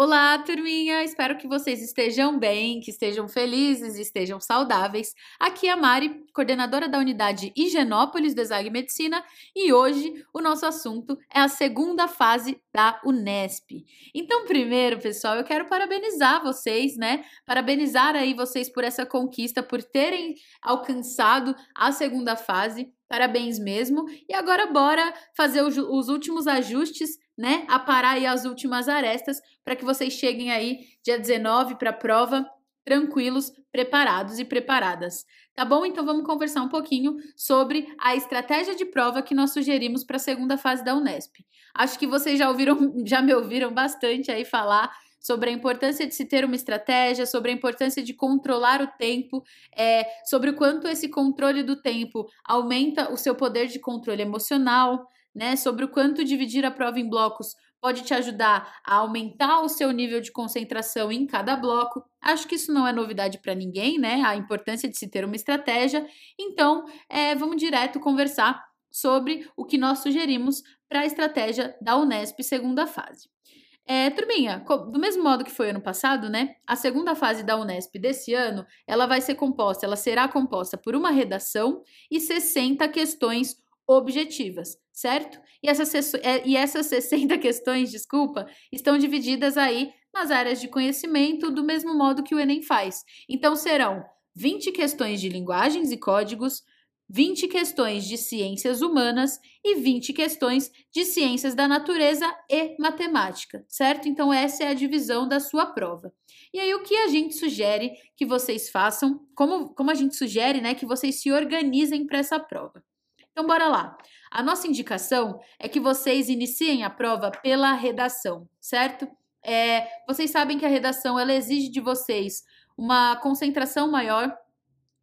Olá, turminha! Espero que vocês estejam bem, que estejam felizes, estejam saudáveis. Aqui é a Mari, coordenadora da unidade Higienópolis do Exag Medicina, e hoje o nosso assunto é a segunda fase da Unesp. Então, primeiro, pessoal, eu quero parabenizar vocês, né? Parabenizar aí vocês por essa conquista, por terem alcançado a segunda fase. Parabéns mesmo. E agora bora fazer os últimos ajustes né, aparar aí as últimas arestas para que vocês cheguem aí dia 19 para a prova tranquilos, preparados e preparadas. Tá bom? Então vamos conversar um pouquinho sobre a estratégia de prova que nós sugerimos para a segunda fase da Unesp. Acho que vocês já ouviram, já me ouviram bastante aí falar sobre a importância de se ter uma estratégia, sobre a importância de controlar o tempo, é, sobre o quanto esse controle do tempo aumenta o seu poder de controle emocional, né, sobre o quanto dividir a prova em blocos pode te ajudar a aumentar o seu nível de concentração em cada bloco. Acho que isso não é novidade para ninguém, né? A importância de se ter uma estratégia. Então, é, vamos direto conversar sobre o que nós sugerimos para a estratégia da Unesp segunda fase. É, turminha, do mesmo modo que foi ano passado, né? A segunda fase da Unesp desse ano, ela vai ser composta, ela será composta por uma redação e 60 questões objetivas, certo? E essas, é, e essas 60 questões, desculpa, estão divididas aí nas áreas de conhecimento do mesmo modo que o Enem faz. Então serão 20 questões de linguagens e códigos, 20 questões de ciências humanas e 20 questões de ciências da natureza e matemática, certo? Então, essa é a divisão da sua prova. E aí, o que a gente sugere que vocês façam, como, como a gente sugere, né, que vocês se organizem para essa prova? Então, bora lá. A nossa indicação é que vocês iniciem a prova pela redação, certo? É, vocês sabem que a redação ela exige de vocês uma concentração maior.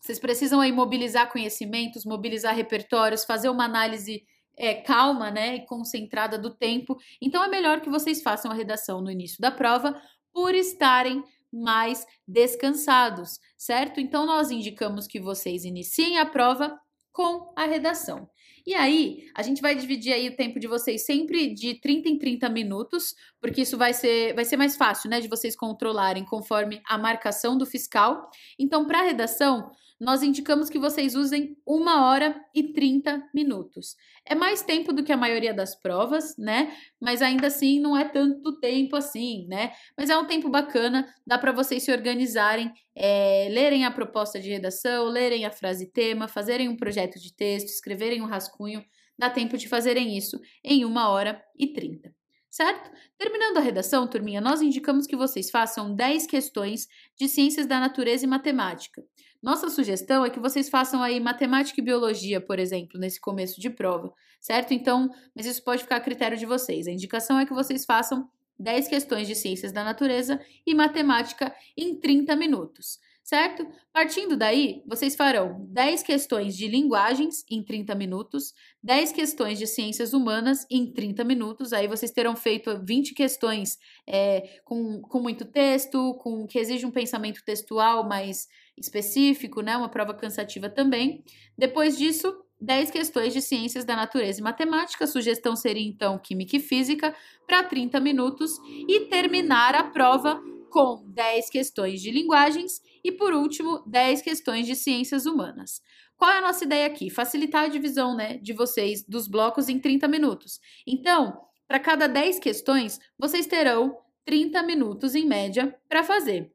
Vocês precisam aí mobilizar conhecimentos, mobilizar repertórios, fazer uma análise é, calma, né, e concentrada do tempo. Então é melhor que vocês façam a redação no início da prova por estarem mais descansados, certo? Então nós indicamos que vocês iniciem a prova com a redação. E aí, a gente vai dividir aí o tempo de vocês sempre de 30 em 30 minutos, porque isso vai ser, vai ser mais fácil, né, de vocês controlarem conforme a marcação do fiscal. Então, para a redação, nós indicamos que vocês usem uma hora e 30 minutos. É mais tempo do que a maioria das provas, né? Mas ainda assim não é tanto tempo assim, né? Mas é um tempo bacana, dá para vocês se organizarem, é, lerem a proposta de redação, lerem a frase tema, fazerem um projeto de texto, escreverem um rascunho. Dá tempo de fazerem isso em uma hora e 30 certo? Terminando a redação, turminha, nós indicamos que vocês façam 10 questões de ciências da natureza e matemática. Nossa sugestão é que vocês façam aí matemática e biologia, por exemplo, nesse começo de prova, certo? Então, mas isso pode ficar a critério de vocês. A indicação é que vocês façam 10 questões de ciências da natureza e matemática em 30 minutos, certo? Partindo daí, vocês farão 10 questões de linguagens em 30 minutos, 10 questões de ciências humanas em 30 minutos. Aí vocês terão feito 20 questões é, com, com muito texto, com que exige um pensamento textual mais específico, né? Uma prova cansativa também. Depois disso, 10 questões de ciências da natureza e matemática. A sugestão seria então química e física para 30 minutos e terminar a prova com 10 questões de linguagens e por último, 10 questões de ciências humanas. Qual é a nossa ideia aqui? Facilitar a divisão, né, de vocês dos blocos em 30 minutos. Então, para cada 10 questões, vocês terão 30 minutos em média para fazer.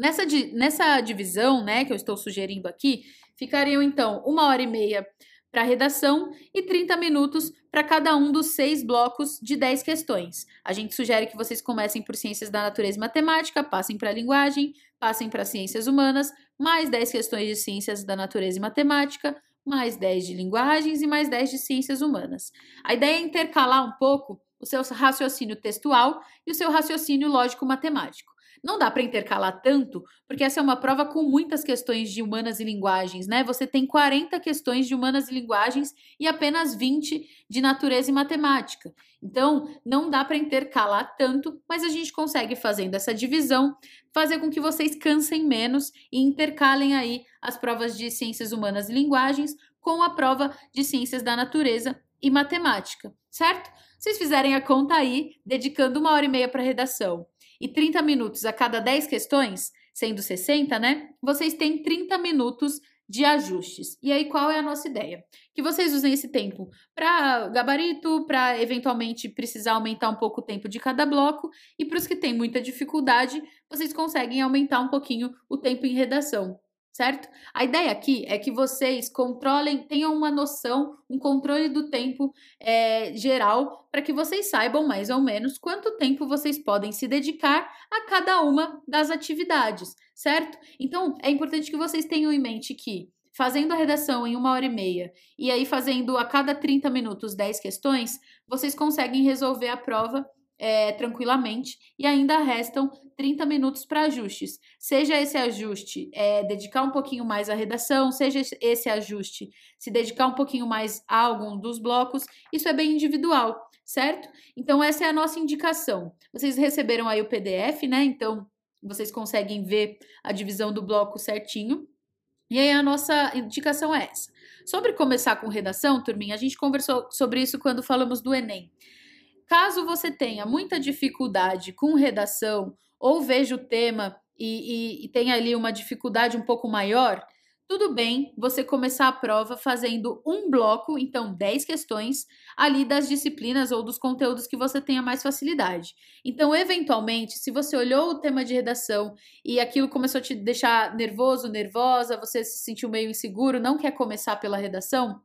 Nessa, nessa divisão, né, que eu estou sugerindo aqui, ficariam então uma hora e meia para redação e 30 minutos para cada um dos seis blocos de 10 questões. A gente sugere que vocês comecem por ciências da natureza e matemática, passem para linguagem, passem para ciências humanas, mais 10 questões de ciências da natureza e matemática, mais 10 de linguagens e mais 10 de ciências humanas. A ideia é intercalar um pouco o seu raciocínio textual e o seu raciocínio lógico-matemático. Não dá para intercalar tanto, porque essa é uma prova com muitas questões de humanas e linguagens, né? Você tem 40 questões de humanas e linguagens e apenas 20 de natureza e matemática. Então, não dá para intercalar tanto, mas a gente consegue fazendo essa divisão, fazer com que vocês cansem menos e intercalem aí as provas de ciências humanas e linguagens com a prova de ciências da natureza e matemática, certo? Vocês fizerem a conta aí, dedicando uma hora e meia para redação e 30 minutos a cada 10 questões, sendo 60, né? Vocês têm 30 minutos de ajustes. E aí, qual é a nossa ideia? Que vocês usem esse tempo para gabarito, para eventualmente precisar aumentar um pouco o tempo de cada bloco, e para os que têm muita dificuldade, vocês conseguem aumentar um pouquinho o tempo em redação certo? A ideia aqui é que vocês controlem, tenham uma noção, um controle do tempo é, geral, para que vocês saibam mais ou menos quanto tempo vocês podem se dedicar a cada uma das atividades, certo? Então, é importante que vocês tenham em mente que fazendo a redação em uma hora e meia e aí fazendo a cada 30 minutos 10 questões, vocês conseguem resolver a prova é, tranquilamente e ainda restam 30 minutos para ajustes. Seja esse ajuste é, dedicar um pouquinho mais à redação, seja esse ajuste se dedicar um pouquinho mais a algum dos blocos, isso é bem individual, certo? Então, essa é a nossa indicação. Vocês receberam aí o PDF, né? Então, vocês conseguem ver a divisão do bloco certinho. E aí, a nossa indicação é essa. Sobre começar com redação, turminha, a gente conversou sobre isso quando falamos do Enem. Caso você tenha muita dificuldade com redação ou veja o tema e, e, e tenha ali uma dificuldade um pouco maior, tudo bem você começar a prova fazendo um bloco, então 10 questões, ali das disciplinas ou dos conteúdos que você tenha mais facilidade. Então, eventualmente, se você olhou o tema de redação e aquilo começou a te deixar nervoso, nervosa, você se sentiu meio inseguro, não quer começar pela redação,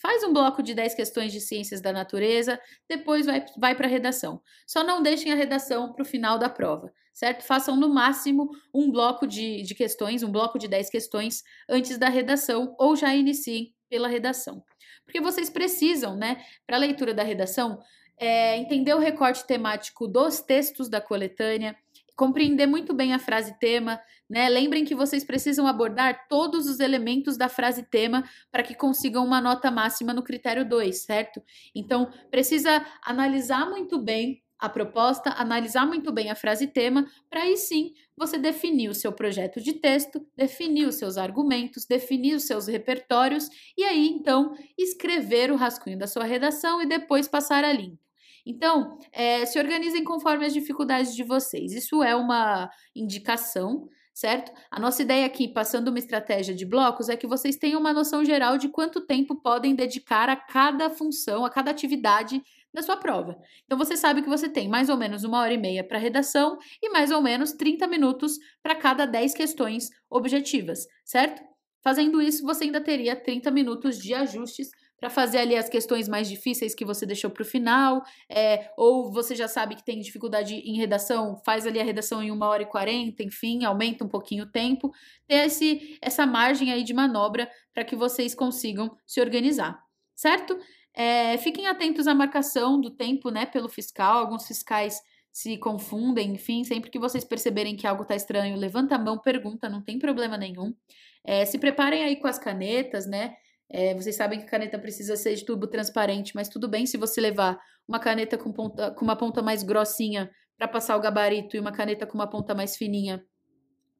Faz um bloco de 10 questões de ciências da natureza, depois vai, vai para a redação. Só não deixem a redação para o final da prova, certo? Façam no máximo um bloco de, de questões, um bloco de 10 questões antes da redação, ou já iniciem pela redação. Porque vocês precisam, né, para a leitura da redação, é, entender o recorte temático dos textos da coletânea, compreender muito bem a frase tema, né? Lembrem que vocês precisam abordar todos os elementos da frase tema para que consigam uma nota máxima no critério 2, certo? Então, precisa analisar muito bem a proposta, analisar muito bem a frase tema, para aí sim você definir o seu projeto de texto, definir os seus argumentos, definir os seus repertórios e aí então escrever o rascunho da sua redação e depois passar a limpo. Então, é, se organizem conforme as dificuldades de vocês. Isso é uma indicação, certo? A nossa ideia aqui, passando uma estratégia de blocos, é que vocês tenham uma noção geral de quanto tempo podem dedicar a cada função, a cada atividade da sua prova. Então, você sabe que você tem mais ou menos uma hora e meia para redação e mais ou menos 30 minutos para cada 10 questões objetivas, certo? Fazendo isso, você ainda teria 30 minutos de ajustes para fazer ali as questões mais difíceis que você deixou para o final, é, ou você já sabe que tem dificuldade em redação, faz ali a redação em uma hora e quarenta, enfim, aumenta um pouquinho o tempo, ter esse, essa margem aí de manobra para que vocês consigam se organizar, certo? É, fiquem atentos à marcação do tempo, né, pelo fiscal, alguns fiscais se confundem, enfim, sempre que vocês perceberem que algo está estranho, levanta a mão, pergunta, não tem problema nenhum. É, se preparem aí com as canetas, né? É, vocês sabem que caneta precisa ser de tubo transparente, mas tudo bem se você levar uma caneta com, ponta, com uma ponta mais grossinha para passar o gabarito e uma caneta com uma ponta mais fininha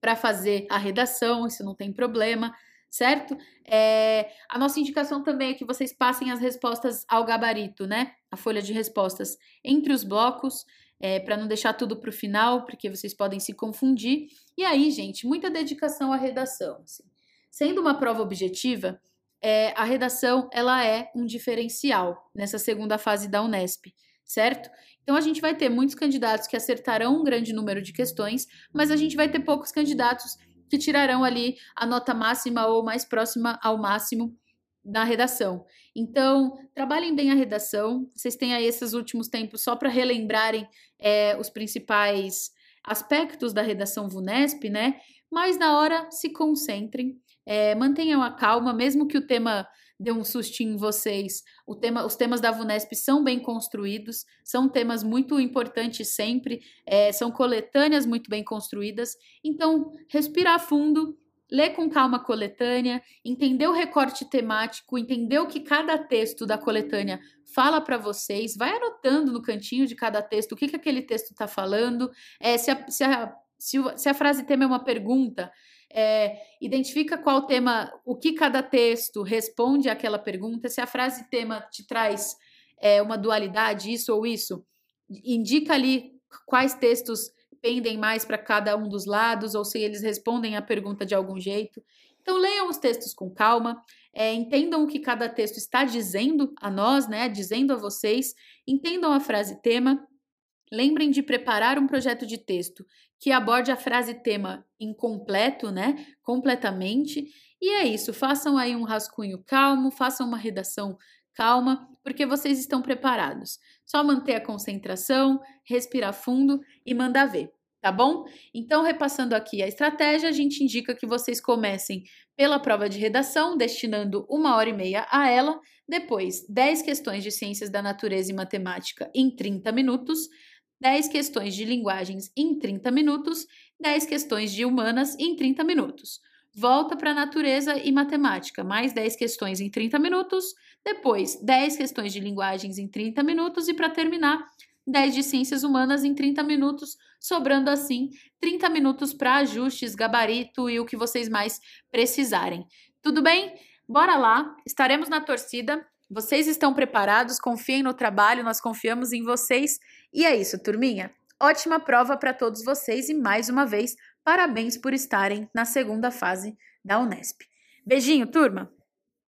para fazer a redação, isso não tem problema, certo? É, a nossa indicação também é que vocês passem as respostas ao gabarito, né? A folha de respostas entre os blocos, é, para não deixar tudo para o final, porque vocês podem se confundir. E aí, gente, muita dedicação à redação. Assim. Sendo uma prova objetiva, é, a redação ela é um diferencial nessa segunda fase da Unesp, certo? Então a gente vai ter muitos candidatos que acertarão um grande número de questões, mas a gente vai ter poucos candidatos que tirarão ali a nota máxima ou mais próxima ao máximo na redação. Então, trabalhem bem a redação. Vocês têm aí esses últimos tempos só para relembrarem é, os principais aspectos da redação VUNESP, né? Mas na hora se concentrem é, mantenham a calma, mesmo que o tema dê um sustinho em vocês. Tema, os temas da VUNESP são bem construídos, são temas muito importantes sempre, é, são coletâneas muito bem construídas. Então, respirar fundo, ler com calma a coletânea, entender o recorte temático, entender o que cada texto da coletânea fala para vocês, vai anotando no cantinho de cada texto o que, que aquele texto está falando, é, se, a, se, a, se, se a frase tema é uma pergunta, é, identifica qual tema, o que cada texto responde àquela pergunta, se a frase tema te traz é, uma dualidade, isso ou isso, indica ali quais textos pendem mais para cada um dos lados ou se eles respondem a pergunta de algum jeito. Então, leiam os textos com calma, é, entendam o que cada texto está dizendo a nós, né? Dizendo a vocês, entendam a frase tema. Lembrem de preparar um projeto de texto que aborde a frase tema incompleto, né? Completamente. E é isso, façam aí um rascunho calmo, façam uma redação calma, porque vocês estão preparados. Só manter a concentração, respirar fundo e mandar ver tá bom? Então, repassando aqui a estratégia, a gente indica que vocês comecem pela prova de redação, destinando uma hora e meia a ela, depois 10 questões de ciências da natureza e matemática em 30 minutos, 10 questões de linguagens em 30 minutos, 10 questões de humanas em 30 minutos. Volta para natureza e matemática, mais 10 questões em 30 minutos, depois 10 questões de linguagens em 30 minutos e para terminar, 10 de ciências humanas em 30 minutos, sobrando assim 30 minutos para ajustes, gabarito e o que vocês mais precisarem. Tudo bem? Bora lá, estaremos na torcida. Vocês estão preparados? Confiem no trabalho, nós confiamos em vocês. E é isso, turminha. Ótima prova para todos vocês e mais uma vez, parabéns por estarem na segunda fase da Unesp. Beijinho, turma!